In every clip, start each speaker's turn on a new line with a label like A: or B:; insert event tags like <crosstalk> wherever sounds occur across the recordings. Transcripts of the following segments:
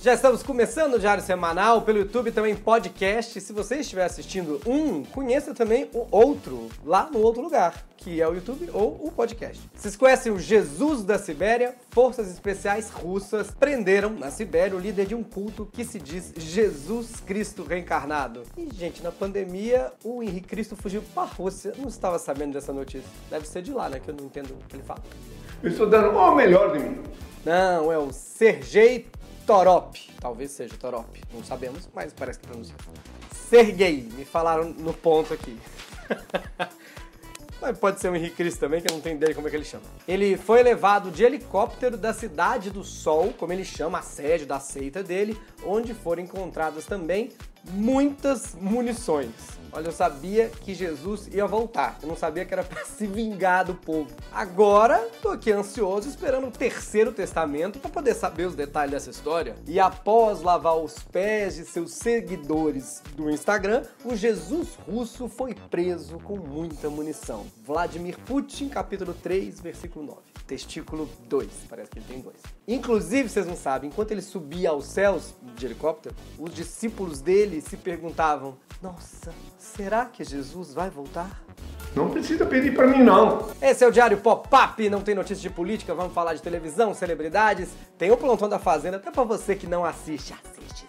A: Já estamos começando o Diário Semanal pelo YouTube, também podcast. Se você estiver assistindo um, conheça também o outro, lá no outro lugar, que é o YouTube ou o podcast. Vocês conhecem o Jesus da Sibéria? Forças especiais russas prenderam na Sibéria o líder de um culto que se diz Jesus Cristo reencarnado. E, gente, na pandemia, o Henrique Cristo fugiu para a Rússia. Não estava sabendo dessa notícia. Deve ser de lá, né? Que eu não entendo o que ele fala.
B: Eu estou dando o melhor de mim.
A: Não, é o Sergei Torop. Talvez seja Torop, não sabemos, mas parece que pronuncia. Sergei, me falaram no ponto aqui. <laughs> Mas pode ser o Henrique Cristo também, que eu não tenho ideia como é que ele chama. Ele foi levado de helicóptero da Cidade do Sol, como ele chama, a sede da seita dele, onde foram encontradas também muitas munições. Olha, eu sabia que Jesus ia voltar. Eu não sabia que era para se vingar do povo. Agora, tô aqui ansioso esperando o terceiro testamento para poder saber os detalhes dessa história. E após lavar os pés de seus seguidores do Instagram, o Jesus russo foi preso com muita munição. Vladimir Putin, capítulo 3, versículo 9. Testículo 2, parece que ele tem dois. Inclusive, vocês não sabem, enquanto ele subia aos céus de helicóptero, os discípulos dele se perguntavam: Nossa, será que Jesus vai voltar?
B: Não precisa pedir para mim, não.
A: Esse é o Diário Pop-Up, não tem notícias de política, vamos falar de televisão, celebridades. Tem o Plantão da Fazenda, até para você que não assiste. Assiste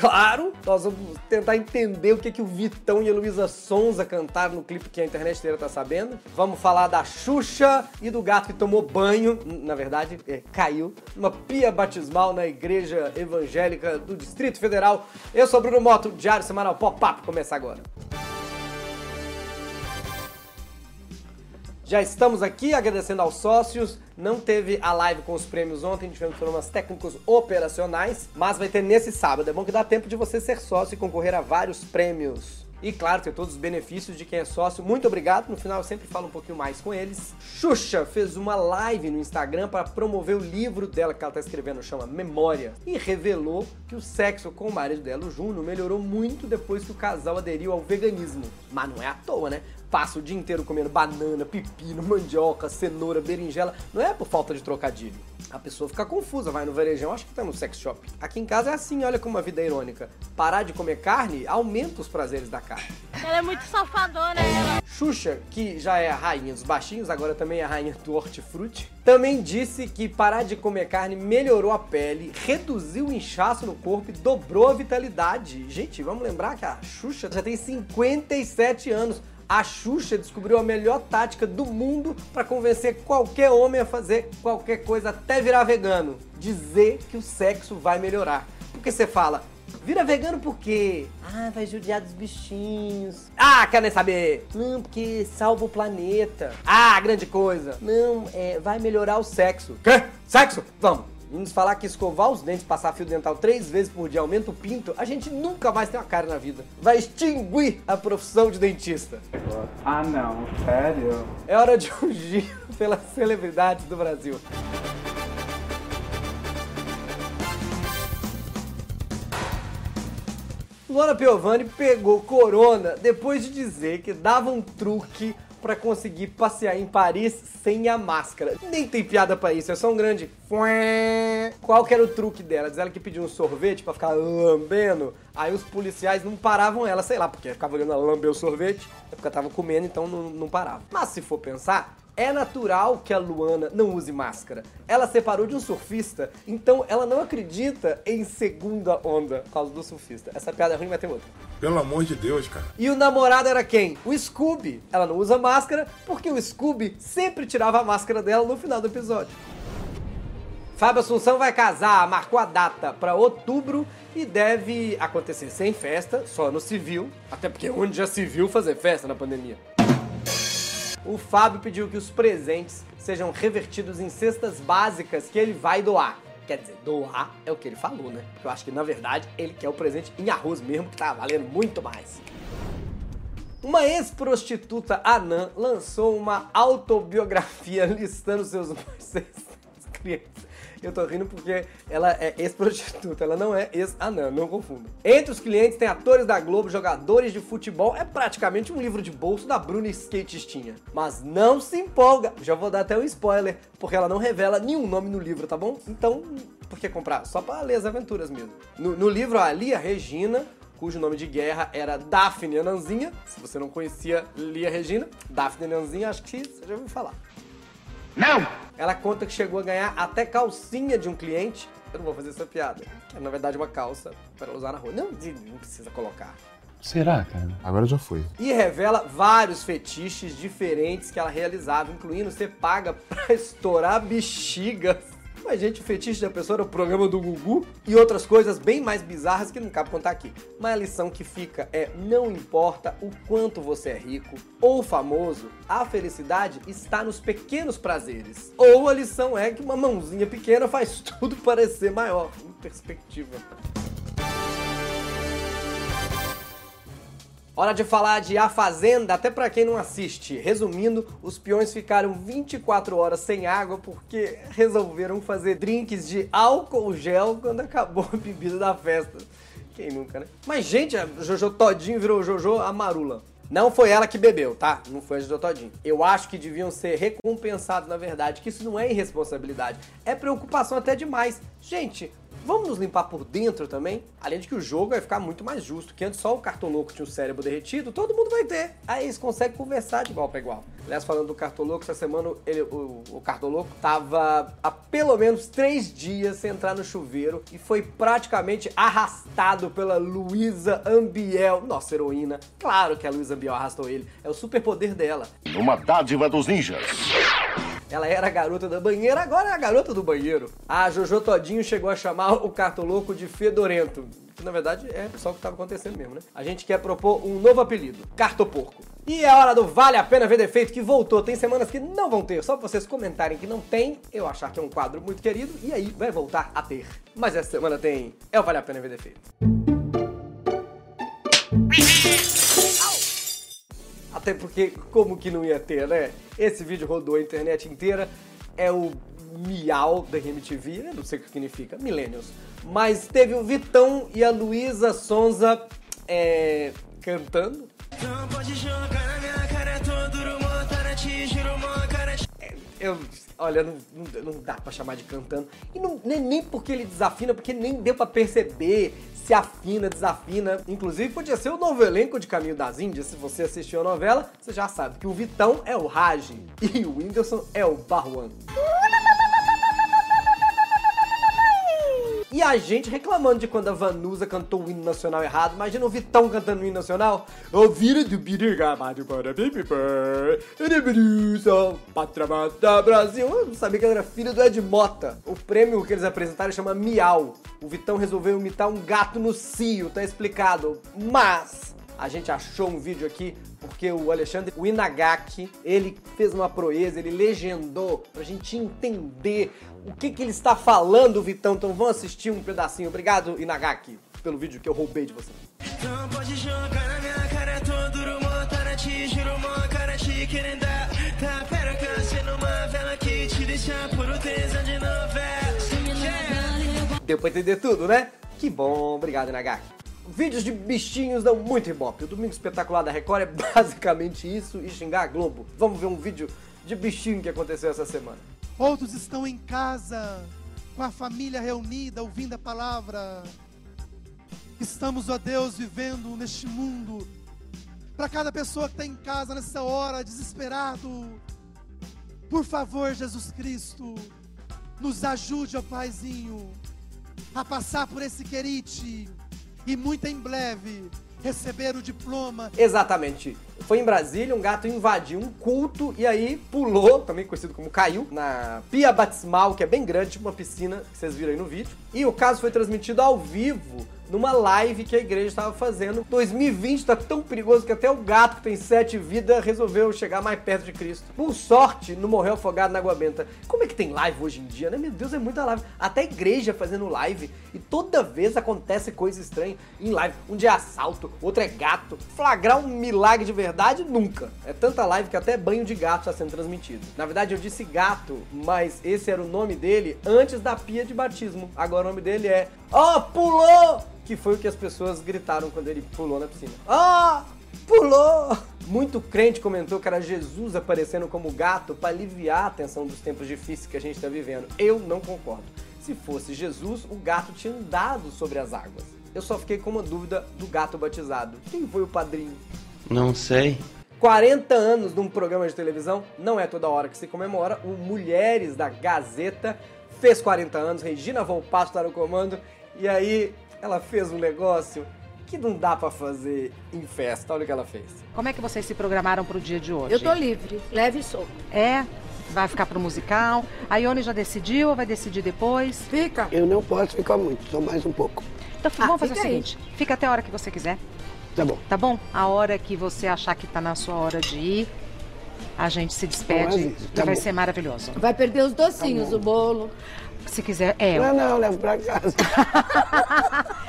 A: Claro, nós vamos tentar entender o que, que o Vitão e a Luísa Sonza cantaram no clipe que a internet inteira tá sabendo. Vamos falar da Xuxa e do gato que tomou banho, na verdade, é, caiu, numa pia batismal na Igreja Evangélica do Distrito Federal. Eu sou Bruno Moto, Diário Semanal Pop-Up, começa agora. Já estamos aqui agradecendo aos sócios. Não teve a live com os prêmios ontem, tivemos problemas técnicos operacionais, mas vai ter nesse sábado. É bom que dá tempo de você ser sócio e concorrer a vários prêmios. E claro, ter todos os benefícios de quem é sócio. Muito obrigado. No final eu sempre falo um pouquinho mais com eles. Xuxa fez uma live no Instagram para promover o livro dela que ela está escrevendo, chama Memória, e revelou que o sexo com o marido dela, o Júnior, melhorou muito depois que o casal aderiu ao veganismo. Mas não é à toa, né? Passa o dia inteiro comendo banana, pepino, mandioca, cenoura, berinjela. Não é por falta de trocadilho. A pessoa fica confusa, vai no varejão, acha que tá no sex shop. Aqui em casa é assim, olha como a vida é irônica. Parar de comer carne aumenta os prazeres da carne.
C: Ela é muito safadona, ela.
A: Xuxa, que já é a rainha dos baixinhos, agora também é a rainha do hortifruti, também disse que parar de comer carne melhorou a pele, reduziu o inchaço no corpo e dobrou a vitalidade. Gente, vamos lembrar que a Xuxa já tem 57 anos. A Xuxa descobriu a melhor tática do mundo para convencer qualquer homem a fazer qualquer coisa até virar vegano. Dizer que o sexo vai melhorar. Porque você fala, Vira vegano por quê? Ah, vai judiar dos bichinhos. Ah, quer nem saber? Não, porque salva o planeta. Ah, grande coisa. Não, é, vai melhorar o sexo. Quê? Sexo? Vamos. Vamos falar que escovar os dentes, passar fio dental três vezes por dia aumenta o pinto, a gente nunca mais tem uma cara na vida. Vai extinguir a profissão de dentista.
D: Ah não, sério?
A: É hora de um giro <laughs> pelas celebridades do Brasil. Luana Piovani pegou corona depois de dizer que dava um truque para conseguir passear em Paris sem a máscara. Nem tem piada para isso, é só um grande. Qual que era o truque dela? Diz ela que pediu um sorvete para ficar lambendo. Aí os policiais não paravam ela, sei lá, porque ficava olhando ela lamber o sorvete, é porque ela tava comendo, então não, não parava. Mas se for pensar, é natural que a Luana não use máscara. Ela separou de um surfista, então ela não acredita em segunda onda por causa do surfista. Essa piada é ruim, vai ter outra.
E: Pelo amor de Deus, cara.
A: E o namorado era quem? O Scooby. Ela não usa máscara porque o Scooby sempre tirava a máscara dela no final do episódio. Fábio Assunção vai casar, marcou a data para outubro e deve acontecer sem festa, só no civil, até porque onde já se viu fazer festa na pandemia. O Fábio pediu que os presentes sejam revertidos em cestas básicas que ele vai doar. Quer dizer, doar é o que ele falou, né? Porque eu acho que na verdade ele quer o presente em arroz mesmo, que tá valendo muito mais. Uma ex-prostituta anã lançou uma autobiografia <laughs> listando seus mais clientes. <laughs> Eu tô rindo porque ela é ex-prostituta, ela não é ex-anã, não confunda. Entre os clientes tem atores da Globo, jogadores de futebol, é praticamente um livro de bolso da Bruna Skatistinha. Mas não se empolga, já vou dar até um spoiler, porque ela não revela nenhum nome no livro, tá bom? Então, por que comprar? Só pra ler as aventuras mesmo. No, no livro, a Lia Regina, cujo nome de guerra era Daphne Ananzinha. Se você não conhecia Lia Regina, Daphne Ananzinha, acho que você já ouviu falar.
B: Não!
A: Ela conta que chegou a ganhar até calcinha de um cliente. Eu não vou fazer essa piada. É, na verdade, uma calça para usar na rua. Não, não precisa colocar.
E: Será, cara?
F: Agora já foi.
A: E revela vários fetiches diferentes que ela realizava, incluindo ser paga pra <laughs> estourar bexigas. Mas, gente, o fetiche da pessoa era o programa do Gugu e outras coisas bem mais bizarras que não cabe contar aqui. Mas a lição que fica é: não importa o quanto você é rico ou famoso, a felicidade está nos pequenos prazeres. Ou a lição é que uma mãozinha pequena faz <laughs> tudo parecer maior. Em perspectiva. Hora de falar de A Fazenda, até pra quem não assiste. Resumindo, os peões ficaram 24 horas sem água porque resolveram fazer drinks de álcool gel quando acabou a bebida da festa. Quem nunca, né? Mas, gente, a Jojo Todinho virou Jojo Amarula. Não foi ela que bebeu, tá? Não foi a Jojo Todinho. Eu acho que deviam ser recompensados, na verdade, que isso não é irresponsabilidade. É preocupação até demais. Gente, Vamos nos limpar por dentro também? Além de que o jogo vai ficar muito mais justo, que antes só o cartoloco tinha o cérebro derretido, todo mundo vai ter. Aí eles conseguem conversar de igual para igual. Aliás, falando do cartoloco, essa semana ele, o, o cartoloco tava há pelo menos três dias sem entrar no chuveiro e foi praticamente arrastado pela Luísa Ambiel, nossa heroína. Claro que a Luísa Ambiel arrastou ele, é o superpoder dela.
G: Uma dádiva dos ninjas.
A: Ela era a garota da banheira, agora é a garota do banheiro. A Jojo Todinho chegou a chamar o cartoloco de Fedorento. Que na verdade é só o que estava acontecendo mesmo, né? A gente quer propor um novo apelido: Cartoporco. E é hora do Vale a Pena Ver Defeito, que voltou. Tem semanas que não vão ter, só pra vocês comentarem que não tem, eu achar que é um quadro muito querido, e aí vai voltar a ter. Mas essa semana tem É o Vale a Pena Ver Defeito. Até porque, como que não ia ter, né? Esse vídeo rodou a internet inteira. É o miau da MTV, eu não sei o que significa, Millennials. Mas teve o Vitão e a Luísa Sonza é, cantando. É, Eu, olha, não, não, não dá pra chamar de cantando. E não, nem, nem porque ele desafina, porque nem deu pra perceber se afina, desafina. Inclusive, podia ser o novo elenco de Caminho das Índias. Se você assistiu a novela, você já sabe que o Vitão é o Raj e o Whindersson é o Barruan. A gente reclamando de quando a Vanusa cantou o hino nacional errado. Imagina o Vitão cantando o hino nacional. O vira do birigamado para Patramata Brasil. Eu não sabia que ela era filha do Ed Mota. O prêmio que eles apresentaram chama Miau. O Vitão resolveu imitar um gato no cio, tá explicado. Mas a gente achou um vídeo aqui porque o Alexandre o Inagaki, ele fez uma proeza, ele legendou pra gente entender o que que ele está falando, Vitão. Então vamos assistir um pedacinho. Obrigado, Inagaki, pelo vídeo que eu roubei de você. Deu pra entender tudo, né? Que bom, obrigado, Inagaki. Vídeos de bichinhos dão muito ibope. O Domingo Espetacular da Record é basicamente isso e xingar a Globo. Vamos ver um vídeo de bichinho que aconteceu essa semana.
H: Outros estão em casa, com a família reunida, ouvindo a palavra. Estamos, ó Deus, vivendo neste mundo. Para cada pessoa que está em casa nessa hora, desesperado, por favor, Jesus Cristo, nos ajude, ó Paizinho, a passar por esse querite e muito em breve receber o diploma.
A: Exatamente. Foi em Brasília, um gato invadiu um culto e aí pulou, também conhecido como caiu, na pia batismal, que é bem grande, tipo uma piscina, que vocês viram aí no vídeo. E o caso foi transmitido ao vivo numa live que a igreja estava fazendo. 2020 tá tão perigoso que até o gato que tem sete vidas resolveu chegar mais perto de Cristo. Por sorte, não morreu afogado na água benta. Como é que tem live hoje em dia, né? Meu Deus, é muita live. Até a igreja fazendo live. E toda vez acontece coisa estranha em live. Um dia é assalto, outro é gato. Flagrar um milagre de verdade, nunca. É tanta live que até banho de gato está sendo transmitido. Na verdade, eu disse gato, mas esse era o nome dele antes da pia de batismo. Agora o nome dele é Ó, oh, pulou! Que foi o que as pessoas gritaram quando ele pulou na piscina. Ó, oh, pulou! Muito crente comentou que era Jesus aparecendo como gato para aliviar a tensão dos tempos difíceis que a gente está vivendo. Eu não concordo. se fosse Jesus, o gato tinha andado sobre as águas. Eu só fiquei com uma dúvida do gato batizado. Quem foi o padrinho?
E: Não sei.
A: 40 anos num programa de televisão, não é toda hora que se comemora. O Mulheres da Gazeta fez 40 anos, Regina Volpato está no comando, e aí ela fez um negócio que não dá pra fazer em festa. Olha o que ela fez.
F: Como é que vocês se programaram pro dia de hoje?
C: Eu tô livre, leve e solto.
F: É? Vai ficar pro musical? A Ione já decidiu ou vai decidir depois?
C: Fica.
I: Eu não posso ficar muito, só mais um pouco.
F: Então
C: Ah,
F: vamos fazer o
C: fica aí.
F: seguinte: fica até a hora que você quiser,
I: Tá bom.
F: tá bom? A hora que você achar que tá na sua hora de ir, a gente se despede
I: Aviso,
F: e
I: tá
F: vai
I: bom.
F: ser maravilhoso.
C: Vai perder os docinhos, o bolo.
F: Se quiser, é.
I: Não, não, eu levo pra casa. <laughs>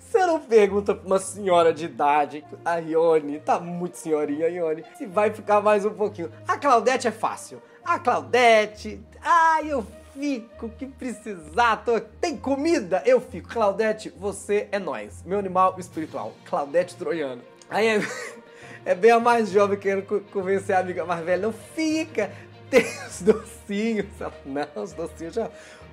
A: Você não pergunta pra uma senhora de idade, a Ione, tá muito senhorinha a Ione, se vai ficar mais um pouquinho. A Claudete é fácil. A Claudete, ai, eu fico, que precisar, tô... tem comida, eu fico. Claudete, você é nós, meu animal espiritual. Claudete Troiano. Aí é, <laughs> é bem a mais jovem querendo co- convencer a amiga mais velha, não fica, tem os <laughs> docinhos. Não, os docinhos já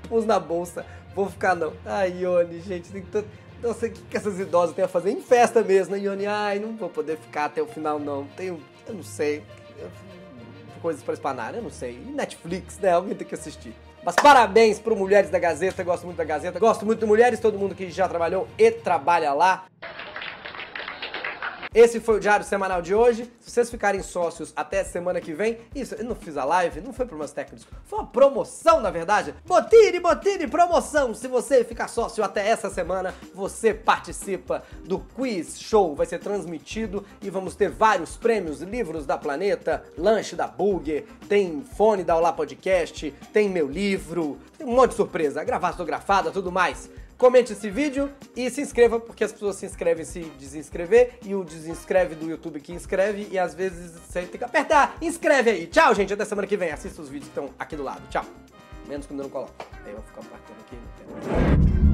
A: pus na bolsa, vou ficar não. Ai, Ione, gente, tem tanto... Não sei o que, que essas idosas têm a fazer em festa mesmo, né, Ione? Ai, não vou poder ficar até o final, não. Tenho, eu não sei. Coisas pra espanar, eu não sei. Netflix, né? Alguém tem que assistir. Mas parabéns pro Mulheres da Gazeta, gosto muito da Gazeta, gosto muito de Mulheres, todo mundo que já trabalhou e trabalha lá. Esse foi o Diário Semanal de hoje. Se vocês ficarem sócios até semana que vem, isso, eu não fiz a live, não foi problemas técnicos, foi uma promoção, na verdade. Botine, Botine, promoção! Se você ficar sócio até essa semana, você participa do Quiz Show. Vai ser transmitido e vamos ter vários prêmios, livros da Planeta, lanche da Burger, tem fone da Olá Podcast, tem meu livro, tem um monte de surpresa, gravata autografada, tudo mais. Comente esse vídeo e se inscreva, porque as pessoas se inscrevem se desinscrever e o desinscreve do YouTube que inscreve e às vezes você tem que apertar. Inscreve aí. Tchau, gente. Até semana que vem. Assista os vídeos que estão aqui do lado. Tchau. Menos quando eu não coloco. Aí eu vou ficar marcando aqui. mais.